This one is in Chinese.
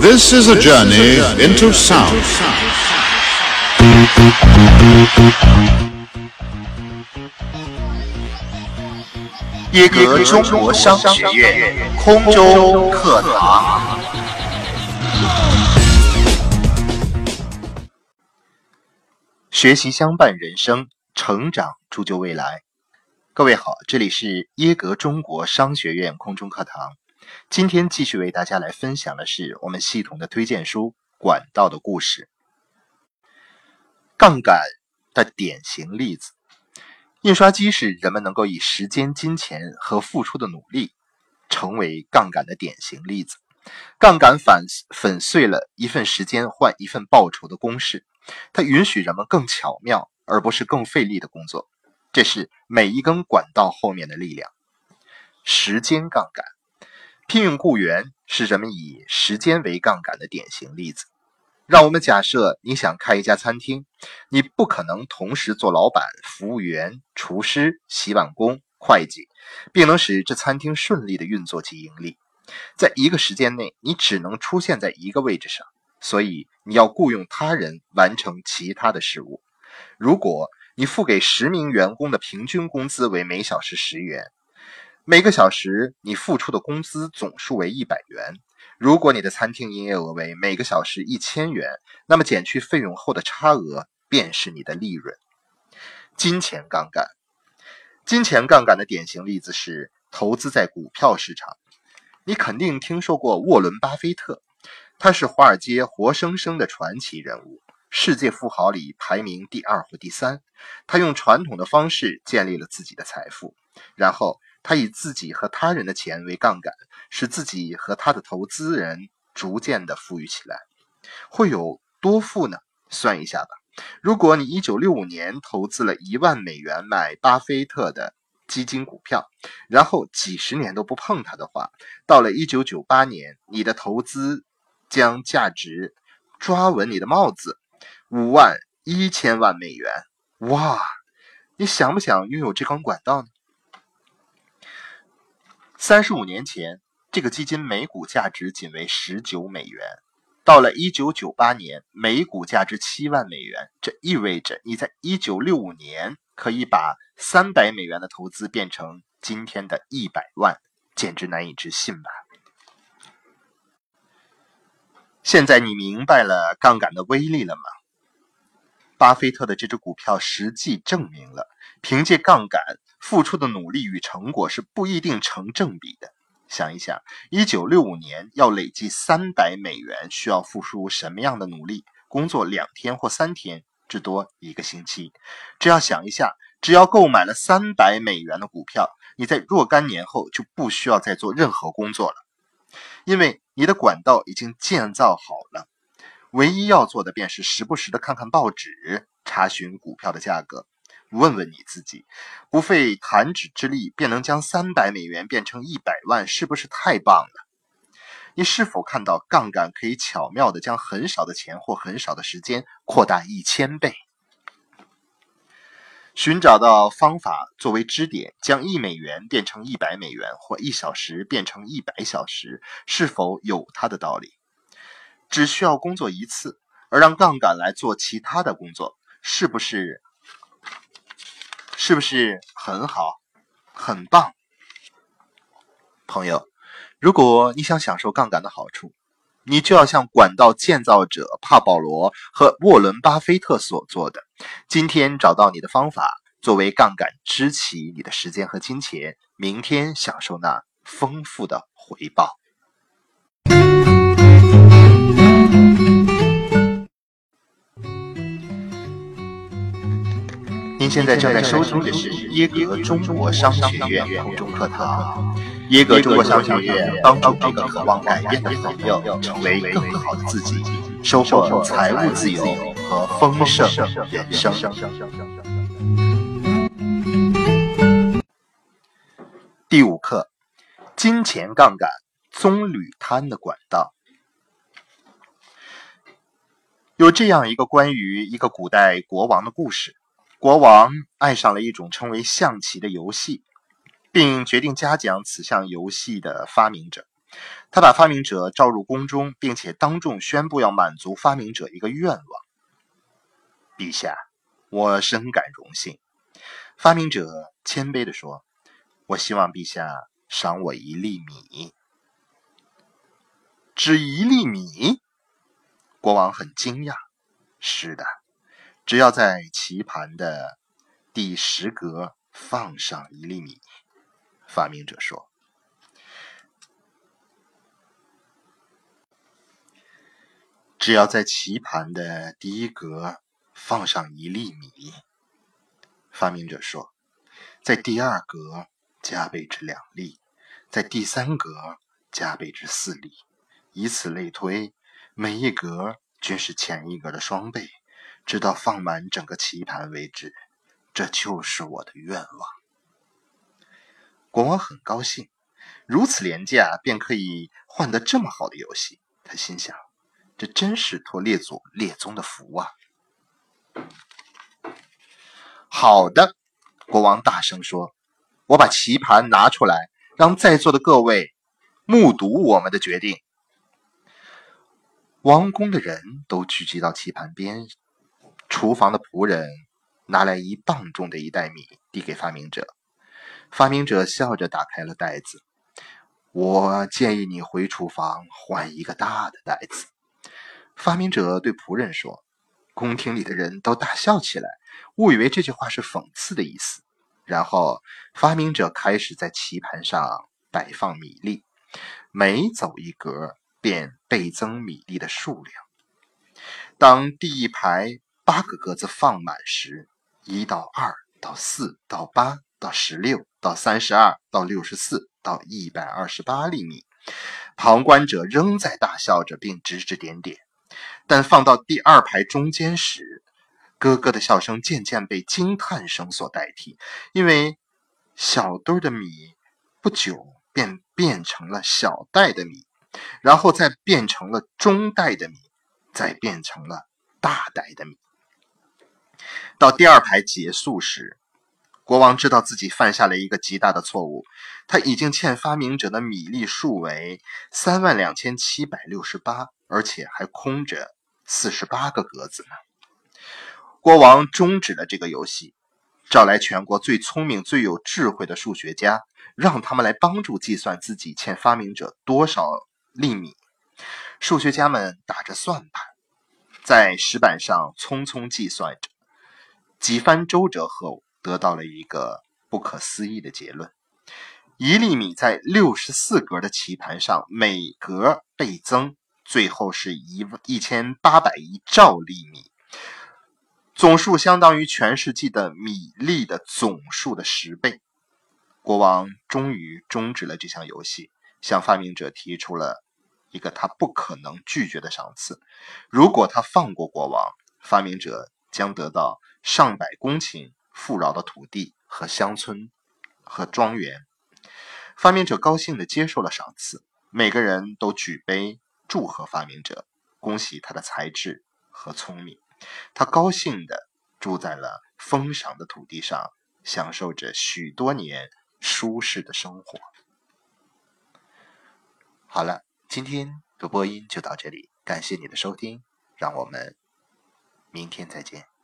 This is a journey into sound. 耶格中国商学院空中课堂。学习相伴人生，成长铸就未来。各位好，这里是耶格中国商学院空中课堂。今天继续为大家来分享的是我们系统的推荐书《管道的故事》，杠杆的典型例子。印刷机是人们能够以时间、金钱和付出的努力，成为杠杆的典型例子。杠杆反粉碎了一份时间换一份报酬的公式，它允许人们更巧妙而不是更费力的工作。这是每一根管道后面的力量。时间杠杆，聘用雇员是人们以时间为杠杆的典型例子。让我们假设你想开一家餐厅，你不可能同时做老板、服务员、厨师、洗碗工、会计，并能使这餐厅顺利的运作及盈利。在一个时间内，你只能出现在一个位置上，所以你要雇佣他人完成其他的事物。如果你付给十名员工的平均工资为每小时十元，每个小时你付出的工资总数为一百元。如果你的餐厅营业额为每个小时一千元，那么减去费用后的差额便是你的利润。金钱杠杆，金钱杠杆的典型例子是投资在股票市场。你肯定听说过沃伦·巴菲特，他是华尔街活生生的传奇人物，世界富豪里排名第二或第三。他用传统的方式建立了自己的财富，然后。他以自己和他人的钱为杠杆，使自己和他的投资人逐渐的富裕起来。会有多富呢？算一下吧。如果你一九六五年投资了一万美元买巴菲特的基金股票，然后几十年都不碰它的话，到了一九九八年，你的投资将价值抓稳你的帽子五万一千万美元。哇！你想不想拥有这根管道呢？三十五年前，这个基金每股价值仅为十九美元。到了一九九八年，每股价值七万美元。这意味着你在一九六五年可以把三百美元的投资变成今天的一百万，简直难以置信吧？现在你明白了杠杆的威力了吗？巴菲特的这只股票实际证明了，凭借杠杆。付出的努力与成果是不一定成正比的。想一想，一九六五年要累计三百美元，需要付出什么样的努力？工作两天或三天，至多一个星期。只要想一下，只要购买了三百美元的股票，你在若干年后就不需要再做任何工作了，因为你的管道已经建造好了。唯一要做的便是时不时的看看报纸，查询股票的价格。问问你自己，不费弹指之力便能将三百美元变成一百万，是不是太棒了？你是否看到杠杆可以巧妙的将很少的钱或很少的时间扩大一千倍？寻找到方法作为支点，将一美元变成一百美元，或一小时变成一百小时，是否有它的道理？只需要工作一次，而让杠杆来做其他的工作，是不是？是不是很好，很棒，朋友？如果你想享受杠杆的好处，你就要像管道建造者帕保罗和沃伦巴菲特所做的，今天找到你的方法，作为杠杆支起你的时间和金钱，明天享受那丰富的回报。现在正在收听的是耶格中国商学院空中课堂。耶格中国商学院帮助这个渴望改变的朋友成为更好的自己，收获财务自由和丰盛人生。第五课：金钱杠杆棕榈滩的管道。有这样一个关于一个古代国王的故事。国王爱上了一种称为象棋的游戏，并决定嘉奖此项游戏的发明者。他把发明者召入宫中，并且当众宣布要满足发明者一个愿望。陛下，我深感荣幸。发明者谦卑地说：“我希望陛下赏我一粒米。”只一粒米？国王很惊讶。是的，只要在棋盘的第十格放上一粒米。发明者说：“只要在棋盘的第一格放上一粒米。”发明者说：“在第二格加倍至两粒，在第三格加倍至四粒。”以此类推，每一格均是前一格的双倍，直到放满整个棋盘为止。这就是我的愿望。国王很高兴，如此廉价便可以换得这么好的游戏。他心想：这真是托列祖列宗的福啊！好的，国王大声说：“我把棋盘拿出来，让在座的各位目睹我们的决定。”王宫的人都聚集到棋盘边，厨房的仆人拿来一磅重的一袋米，递给发明者。发明者笑着打开了袋子。我建议你回厨房换一个大的袋子。发明者对仆人说。宫廷里的人都大笑起来，误以为这句话是讽刺的意思。然后，发明者开始在棋盘上摆放米粒，每走一格。便倍增米粒的数量。当第一排八个格子放满时，一到二到四到八到十六到三十二到六十四到一百二十八厘米，旁观者仍在大笑着并指指点点。但放到第二排中间时，咯咯的笑声渐渐被惊叹声所代替，因为小堆的米不久便变成了小袋的米。然后再变成了中袋的米，再变成了大袋的米。到第二排结束时，国王知道自己犯下了一个极大的错误。他已经欠发明者的米粒数为三万两千七百六十八，而且还空着四十八个格子呢。国王终止了这个游戏，找来全国最聪明、最有智慧的数学家，让他们来帮助计算自己欠发明者多少。粒米，数学家们打着算盘，在石板上匆匆计算着，几番周折后，得到了一个不可思议的结论：一粒米在六十四格的棋盘上，每格倍增，最后是一一千八百亿兆粒米，总数相当于全世界的米粒的总数的十倍。国王终于终止了这项游戏，向发明者提出了。一个他不可能拒绝的赏赐。如果他放过国王，发明者将得到上百公顷富饶的土地和乡村和庄园。发明者高兴地接受了赏赐，每个人都举杯祝贺发明者，恭喜他的才智和聪明。他高兴地住在了封赏的土地上，享受着许多年舒适的生活。好了。今天的播音就到这里，感谢你的收听，让我们明天再见。